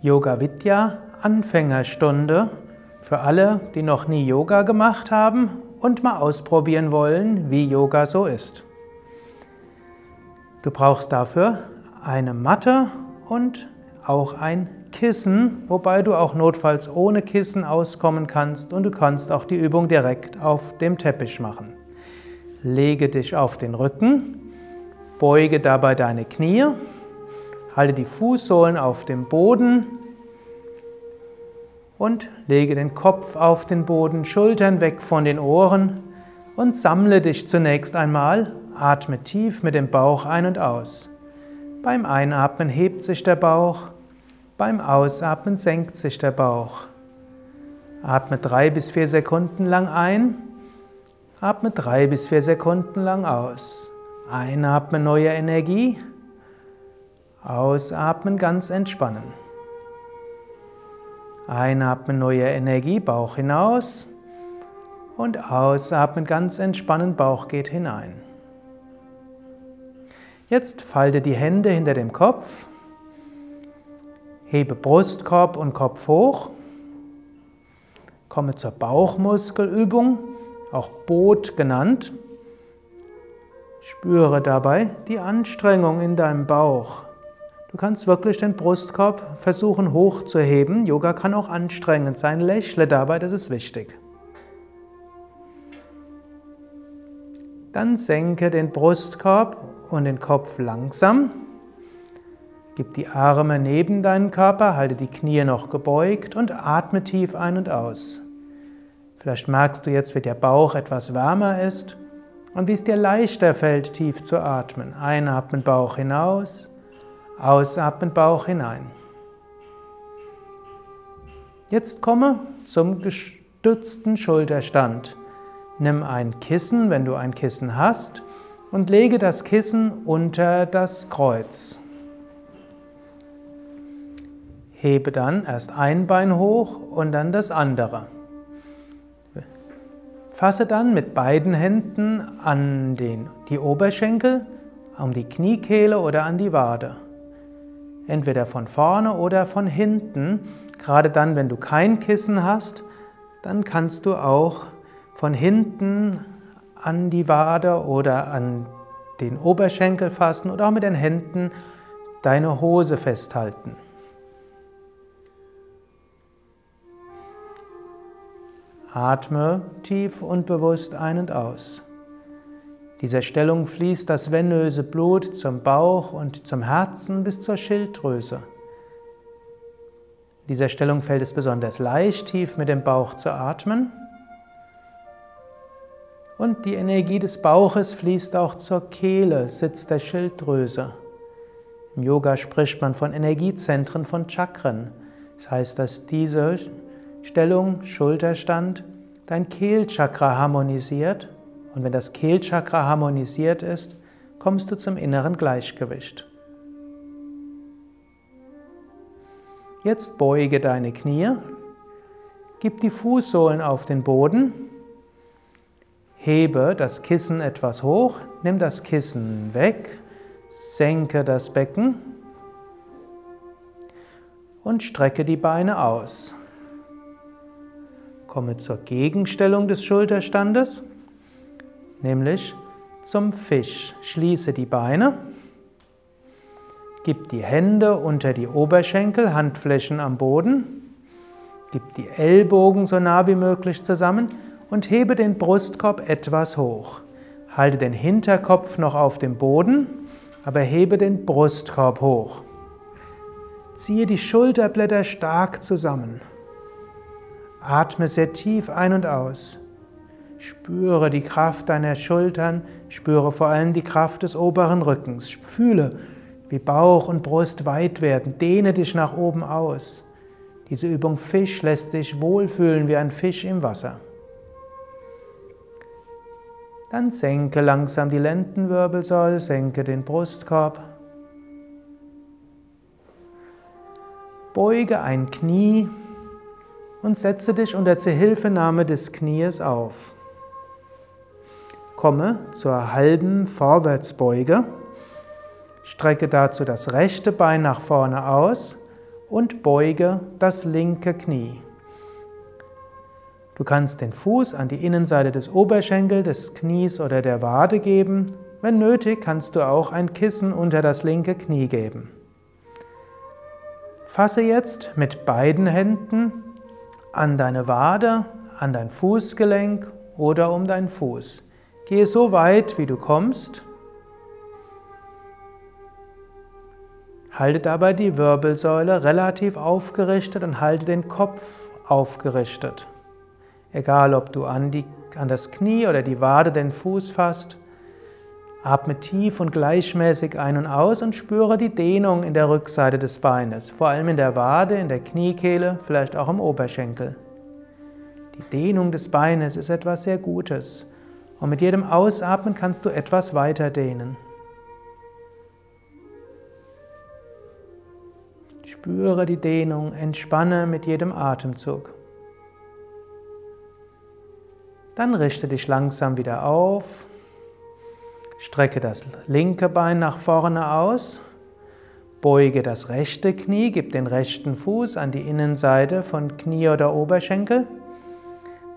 Yoga Vidya Anfängerstunde für alle, die noch nie Yoga gemacht haben und mal ausprobieren wollen, wie Yoga so ist. Du brauchst dafür eine Matte und auch ein Kissen, wobei du auch notfalls ohne Kissen auskommen kannst und du kannst auch die Übung direkt auf dem Teppich machen. Lege dich auf den Rücken, beuge dabei deine Knie Halte die Fußsohlen auf dem Boden und lege den Kopf auf den Boden, Schultern weg von den Ohren und sammle dich zunächst einmal. Atme tief mit dem Bauch ein und aus. Beim Einatmen hebt sich der Bauch, beim Ausatmen senkt sich der Bauch. Atme drei bis vier Sekunden lang ein, atme drei bis vier Sekunden lang aus. Einatme neue Energie. Ausatmen, ganz entspannen. Einatmen, neue Energie, Bauch hinaus. Und ausatmen, ganz entspannen, Bauch geht hinein. Jetzt falte die Hände hinter dem Kopf. Hebe Brustkorb und Kopf hoch. Komme zur Bauchmuskelübung, auch Boot genannt. Spüre dabei die Anstrengung in deinem Bauch. Du kannst wirklich den Brustkorb versuchen hochzuheben. Yoga kann auch anstrengend sein. Lächle dabei, das ist wichtig. Dann senke den Brustkorb und den Kopf langsam. Gib die Arme neben deinen Körper, halte die Knie noch gebeugt und atme tief ein und aus. Vielleicht merkst du jetzt, wie der Bauch etwas wärmer ist und wie es dir leichter fällt, tief zu atmen. Einatmen, Bauch hinaus. Ausatmen, Bauch hinein. Jetzt komme zum gestützten Schulterstand. Nimm ein Kissen, wenn du ein Kissen hast, und lege das Kissen unter das Kreuz. Hebe dann erst ein Bein hoch und dann das andere. Fasse dann mit beiden Händen an den, die Oberschenkel, um die Kniekehle oder an die Wade entweder von vorne oder von hinten. Gerade dann, wenn du kein Kissen hast, dann kannst du auch von hinten an die Wade oder an den Oberschenkel fassen oder auch mit den Händen deine Hose festhalten. Atme tief und bewusst ein und aus dieser Stellung fließt das venöse Blut zum Bauch und zum Herzen bis zur Schilddrüse. In dieser Stellung fällt es besonders leicht, tief mit dem Bauch zu atmen. Und die Energie des Bauches fließt auch zur Kehle, Sitz der Schilddrüse. Im Yoga spricht man von Energiezentren, von Chakren. Das heißt, dass diese Stellung, Schulterstand, dein Kehlchakra harmonisiert und wenn das Kehlchakra harmonisiert ist, kommst du zum inneren Gleichgewicht. Jetzt beuge deine Knie, gib die Fußsohlen auf den Boden, hebe das Kissen etwas hoch, nimm das Kissen weg, senke das Becken und strecke die Beine aus. Komme zur Gegenstellung des Schulterstandes nämlich zum Fisch. Schließe die Beine, gib die Hände unter die Oberschenkel, Handflächen am Boden, gib die Ellbogen so nah wie möglich zusammen und hebe den Brustkorb etwas hoch. Halte den Hinterkopf noch auf dem Boden, aber hebe den Brustkorb hoch. Ziehe die Schulterblätter stark zusammen. Atme sehr tief ein und aus. Spüre die Kraft deiner Schultern, spüre vor allem die Kraft des oberen Rückens. Fühle, wie Bauch und Brust weit werden. Dehne dich nach oben aus. Diese Übung Fisch lässt dich wohlfühlen wie ein Fisch im Wasser. Dann senke langsam die Lendenwirbelsäule, senke den Brustkorb. Beuge ein Knie und setze dich unter Zuhilfenahme des Knies auf. Komme zur halben Vorwärtsbeuge. Strecke dazu das rechte Bein nach vorne aus und beuge das linke Knie. Du kannst den Fuß an die Innenseite des Oberschenkels, des Knies oder der Wade geben. Wenn nötig, kannst du auch ein Kissen unter das linke Knie geben. Fasse jetzt mit beiden Händen an deine Wade, an dein Fußgelenk oder um deinen Fuß. Gehe so weit, wie du kommst. Halte dabei die Wirbelsäule relativ aufgerichtet und halte den Kopf aufgerichtet. Egal, ob du an, die, an das Knie oder die Wade den Fuß fasst. Atme tief und gleichmäßig ein und aus und spüre die Dehnung in der Rückseite des Beines, vor allem in der Wade, in der Kniekehle, vielleicht auch im Oberschenkel. Die Dehnung des Beines ist etwas sehr Gutes und mit jedem Ausatmen kannst du etwas weiter dehnen. Spüre die Dehnung, entspanne mit jedem Atemzug. Dann richte dich langsam wieder auf. Strecke das linke Bein nach vorne aus. Beuge das rechte Knie, gib den rechten Fuß an die Innenseite von Knie oder Oberschenkel.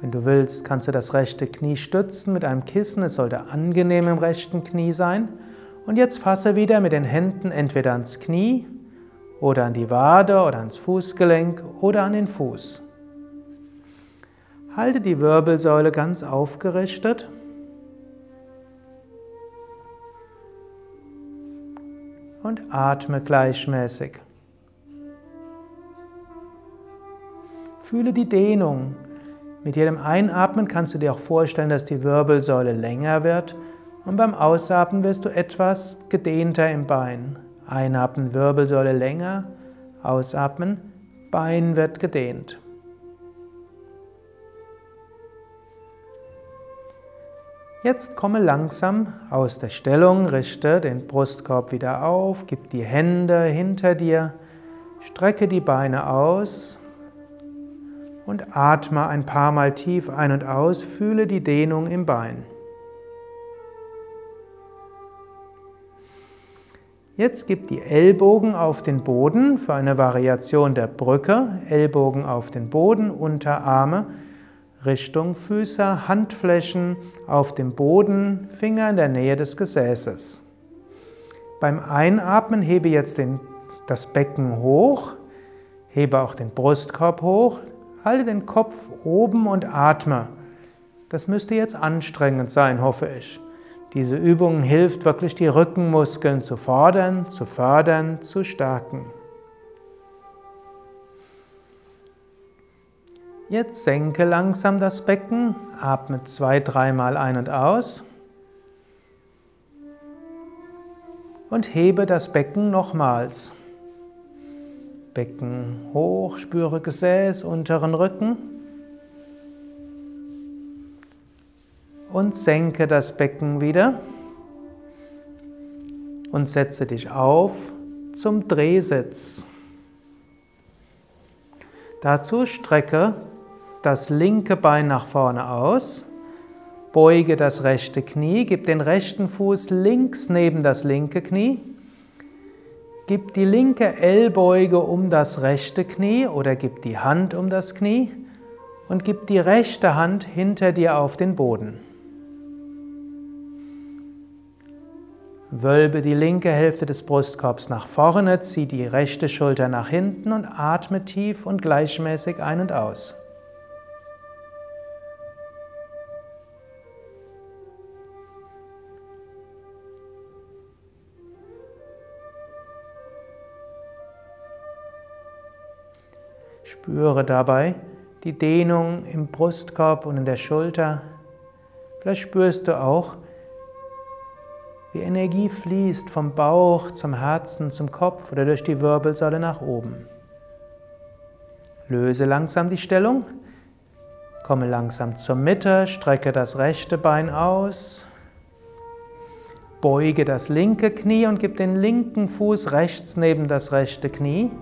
Wenn du willst, kannst du das rechte Knie stützen mit einem Kissen. Es sollte angenehm im rechten Knie sein. Und jetzt fasse wieder mit den Händen entweder ans Knie oder an die Wade oder ans Fußgelenk oder an den Fuß. Halte die Wirbelsäule ganz aufgerichtet. Und atme gleichmäßig. Fühle die Dehnung. Mit jedem Einatmen kannst du dir auch vorstellen, dass die Wirbelsäule länger wird und beim Ausatmen wirst du etwas gedehnter im Bein. Einatmen, Wirbelsäule länger, ausatmen, Bein wird gedehnt. Jetzt komme langsam aus der Stellung, richte den Brustkorb wieder auf, gib die Hände hinter dir, strecke die Beine aus und atme ein paar Mal tief ein und aus, fühle die Dehnung im Bein. Jetzt gib die Ellbogen auf den Boden für eine Variation der Brücke, Ellbogen auf den Boden, Unterarme Richtung Füße, Handflächen auf dem Boden, Finger in der Nähe des Gesäßes. Beim Einatmen hebe jetzt den, das Becken hoch, hebe auch den Brustkorb hoch, halte den Kopf oben und atme. Das müsste jetzt anstrengend sein, hoffe ich. Diese Übung hilft wirklich, die Rückenmuskeln zu fordern, zu fördern, zu stärken. Jetzt senke langsam das Becken, atme zwei, dreimal ein und aus und hebe das Becken nochmals. Becken hoch, spüre Gesäß, unteren Rücken und senke das Becken wieder und setze dich auf zum Drehsitz. Dazu strecke das linke Bein nach vorne aus, beuge das rechte Knie, gib den rechten Fuß links neben das linke Knie, gib die linke Ellbeuge um das rechte Knie oder gib die Hand um das Knie und gib die rechte Hand hinter dir auf den Boden. Wölbe die linke Hälfte des Brustkorbs nach vorne, zieh die rechte Schulter nach hinten und atme tief und gleichmäßig ein und aus. Spüre dabei die Dehnung im Brustkorb und in der Schulter. Vielleicht spürst du auch, wie Energie fließt vom Bauch zum Herzen, zum Kopf oder durch die Wirbelsäule nach oben. Löse langsam die Stellung. Komme langsam zur Mitte, strecke das rechte Bein aus. Beuge das linke Knie und gib den linken Fuß rechts neben das rechte Knie.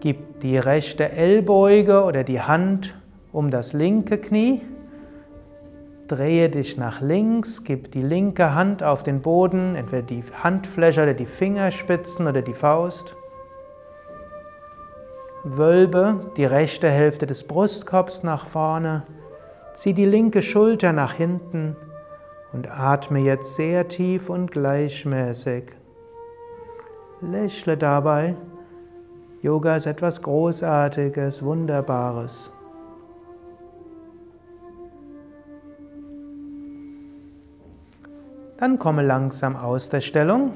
Gib die rechte Ellbeuge oder die Hand um das linke Knie. Drehe dich nach links, gib die linke Hand auf den Boden, entweder die Handfläche oder die Fingerspitzen oder die Faust. Wölbe die rechte Hälfte des Brustkorbs nach vorne, zieh die linke Schulter nach hinten und atme jetzt sehr tief und gleichmäßig. Lächle dabei. Yoga ist etwas Großartiges, Wunderbares. Dann komme langsam aus der Stellung.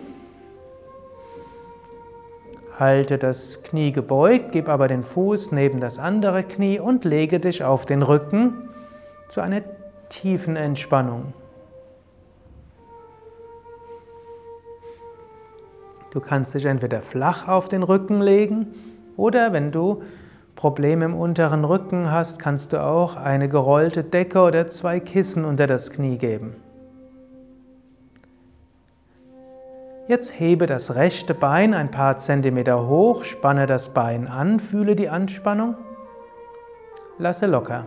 Halte das Knie gebeugt, gib aber den Fuß neben das andere Knie und lege dich auf den Rücken zu einer tiefen Entspannung. Du kannst dich entweder flach auf den Rücken legen oder wenn du Probleme im unteren Rücken hast, kannst du auch eine gerollte Decke oder zwei Kissen unter das Knie geben. Jetzt hebe das rechte Bein ein paar Zentimeter hoch, spanne das Bein an, fühle die Anspannung, lasse locker.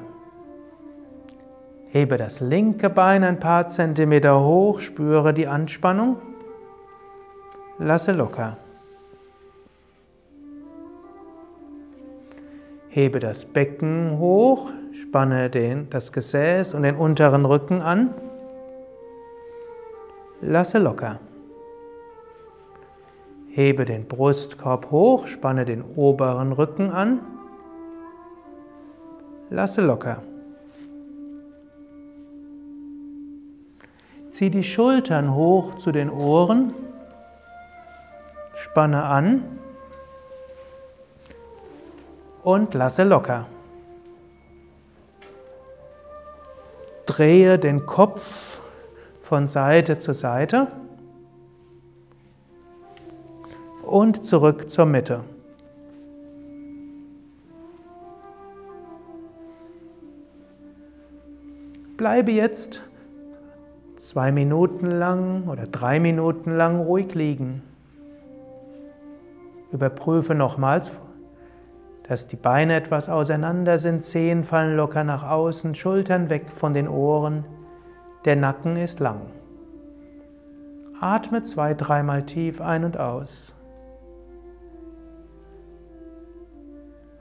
Hebe das linke Bein ein paar Zentimeter hoch, spüre die Anspannung, lasse locker. Hebe das Becken hoch, spanne den, das Gesäß und den unteren Rücken an, lasse locker. Hebe den Brustkorb hoch, spanne den oberen Rücken an. Lasse locker. Zieh die Schultern hoch zu den Ohren. Spanne an. Und lasse locker. Drehe den Kopf von Seite zu Seite. und zurück zur Mitte. Bleibe jetzt zwei Minuten lang oder drei Minuten lang ruhig liegen. Überprüfe nochmals, dass die Beine etwas auseinander sind, Zehen fallen locker nach außen, Schultern weg von den Ohren, der Nacken ist lang. Atme zwei, dreimal tief ein und aus.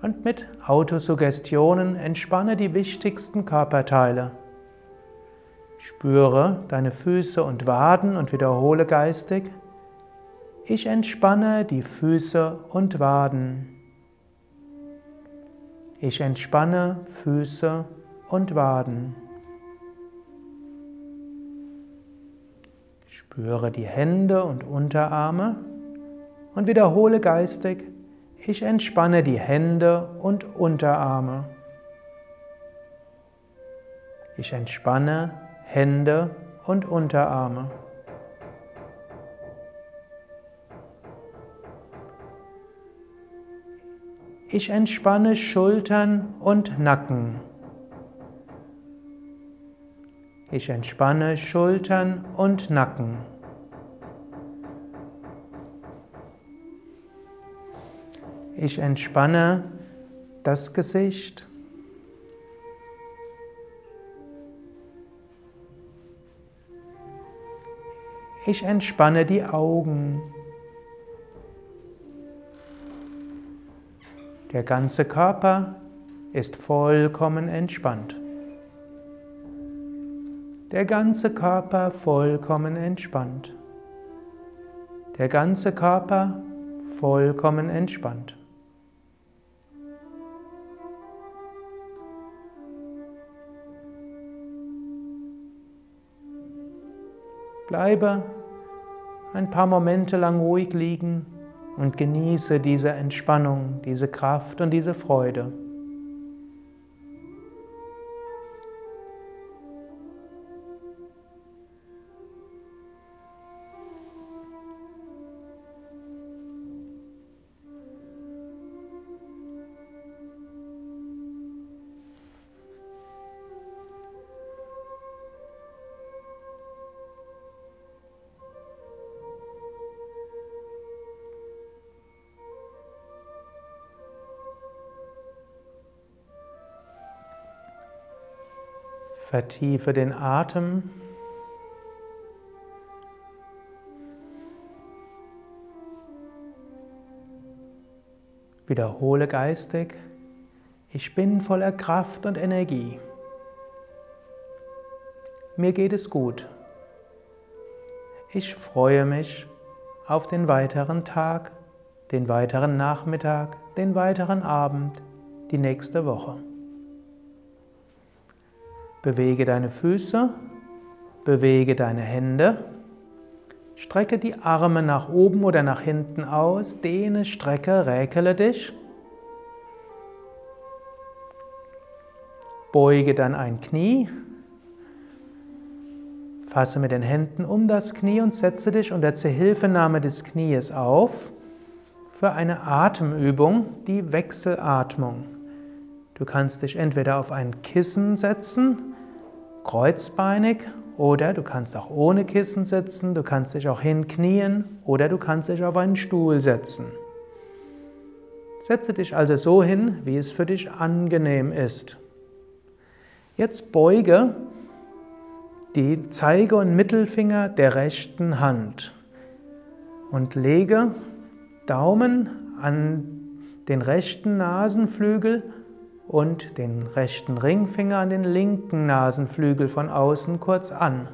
und mit Autosuggestionen entspanne die wichtigsten Körperteile. Spüre deine Füße und Waden und wiederhole geistig, ich entspanne die Füße und Waden. Ich entspanne Füße und Waden. Spüre die Hände und Unterarme und wiederhole geistig, ich entspanne die Hände und Unterarme. Ich entspanne Hände und Unterarme. Ich entspanne Schultern und Nacken. Ich entspanne Schultern und Nacken. Ich entspanne das Gesicht. Ich entspanne die Augen. Der ganze Körper ist vollkommen entspannt. Der ganze Körper vollkommen entspannt. Der ganze Körper vollkommen entspannt. Bleibe ein paar Momente lang ruhig liegen und genieße diese Entspannung, diese Kraft und diese Freude. Vertiefe den Atem. Wiederhole geistig, ich bin voller Kraft und Energie. Mir geht es gut. Ich freue mich auf den weiteren Tag, den weiteren Nachmittag, den weiteren Abend, die nächste Woche. Bewege deine Füße, bewege deine Hände, strecke die Arme nach oben oder nach hinten aus, dehne, strecke, räkele dich. Beuge dann ein Knie, fasse mit den Händen um das Knie und setze dich unter Zuhilfenahme des Knies auf für eine Atemübung, die Wechselatmung. Du kannst dich entweder auf ein Kissen setzen kreuzbeinig oder du kannst auch ohne Kissen sitzen, du kannst dich auch hinknien oder du kannst dich auf einen Stuhl setzen. Setze dich also so hin, wie es für dich angenehm ist. Jetzt beuge die Zeige- und Mittelfinger der rechten Hand und lege Daumen an den rechten Nasenflügel und den rechten Ringfinger an den linken Nasenflügel von außen kurz an.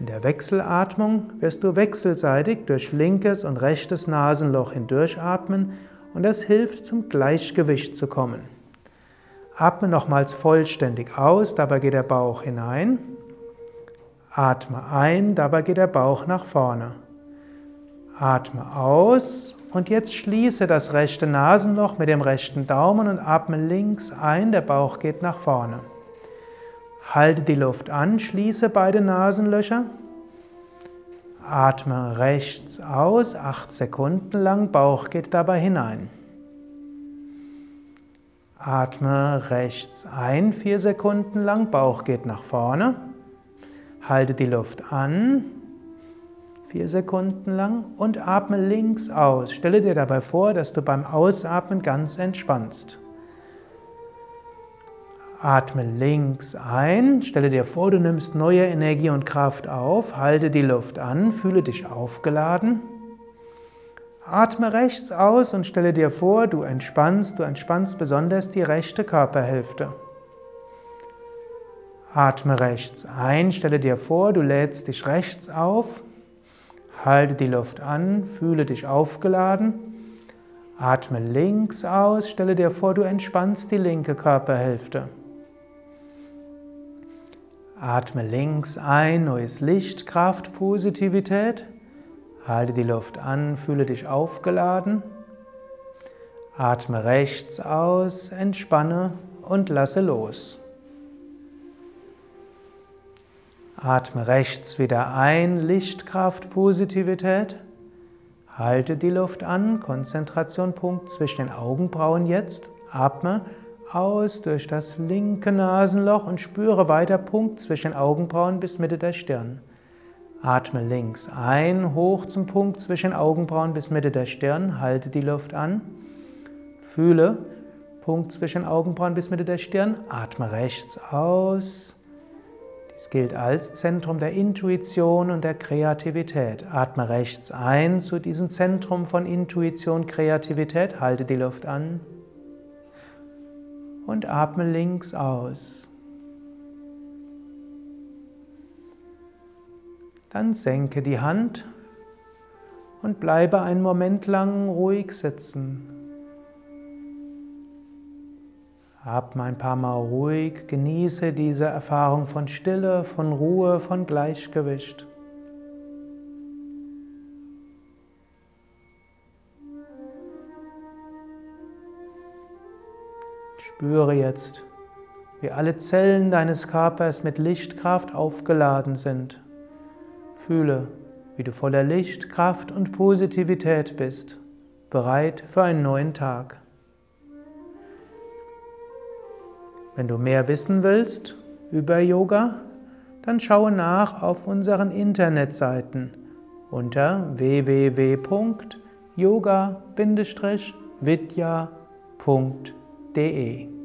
In der Wechselatmung wirst du wechselseitig durch linkes und rechtes Nasenloch hindurchatmen und das hilft zum Gleichgewicht zu kommen. Atme nochmals vollständig aus, dabei geht der Bauch hinein. Atme ein, dabei geht der Bauch nach vorne. Atme aus und jetzt schließe das rechte Nasenloch mit dem rechten Daumen und atme links ein, der Bauch geht nach vorne. Halte die Luft an, schließe beide Nasenlöcher. Atme rechts aus, acht Sekunden lang, Bauch geht dabei hinein. Atme rechts ein, vier Sekunden lang, Bauch geht nach vorne. Halte die Luft an, vier Sekunden lang und atme links aus. Stelle dir dabei vor, dass du beim Ausatmen ganz entspannst. Atme links ein, stelle dir vor, du nimmst neue Energie und Kraft auf, halte die Luft an, fühle dich aufgeladen. Atme rechts aus und stelle dir vor, du entspannst, du entspannst besonders die rechte Körperhälfte. Atme rechts ein, stelle dir vor, du lädst dich rechts auf. Halte die Luft an, fühle dich aufgeladen. Atme links aus, stelle dir vor, du entspannst die linke Körperhälfte. Atme links ein, neues Licht, Kraft, Positivität. Halte die Luft an, fühle dich aufgeladen. Atme rechts aus, entspanne und lasse los. Atme rechts wieder ein, Lichtkraft, Positivität. Halte die Luft an, Konzentration, Punkt zwischen den Augenbrauen jetzt. Atme aus durch das linke Nasenloch und spüre weiter Punkt zwischen Augenbrauen bis Mitte der Stirn. Atme links ein, hoch zum Punkt zwischen Augenbrauen bis Mitte der Stirn. Halte die Luft an. Fühle Punkt zwischen Augenbrauen bis Mitte der Stirn. Atme rechts aus. Es gilt als Zentrum der Intuition und der Kreativität. Atme rechts ein zu diesem Zentrum von Intuition, Kreativität, halte die Luft an und atme links aus. Dann senke die Hand und bleibe einen Moment lang ruhig sitzen. Atme ein paar Mal ruhig, genieße diese Erfahrung von Stille, von Ruhe, von Gleichgewicht. Spüre jetzt, wie alle Zellen deines Körpers mit Lichtkraft aufgeladen sind. Fühle, wie du voller Licht, Kraft und Positivität bist, bereit für einen neuen Tag. Wenn du mehr wissen willst über Yoga, dann schaue nach auf unseren Internetseiten unter www.yoga-vidya.de.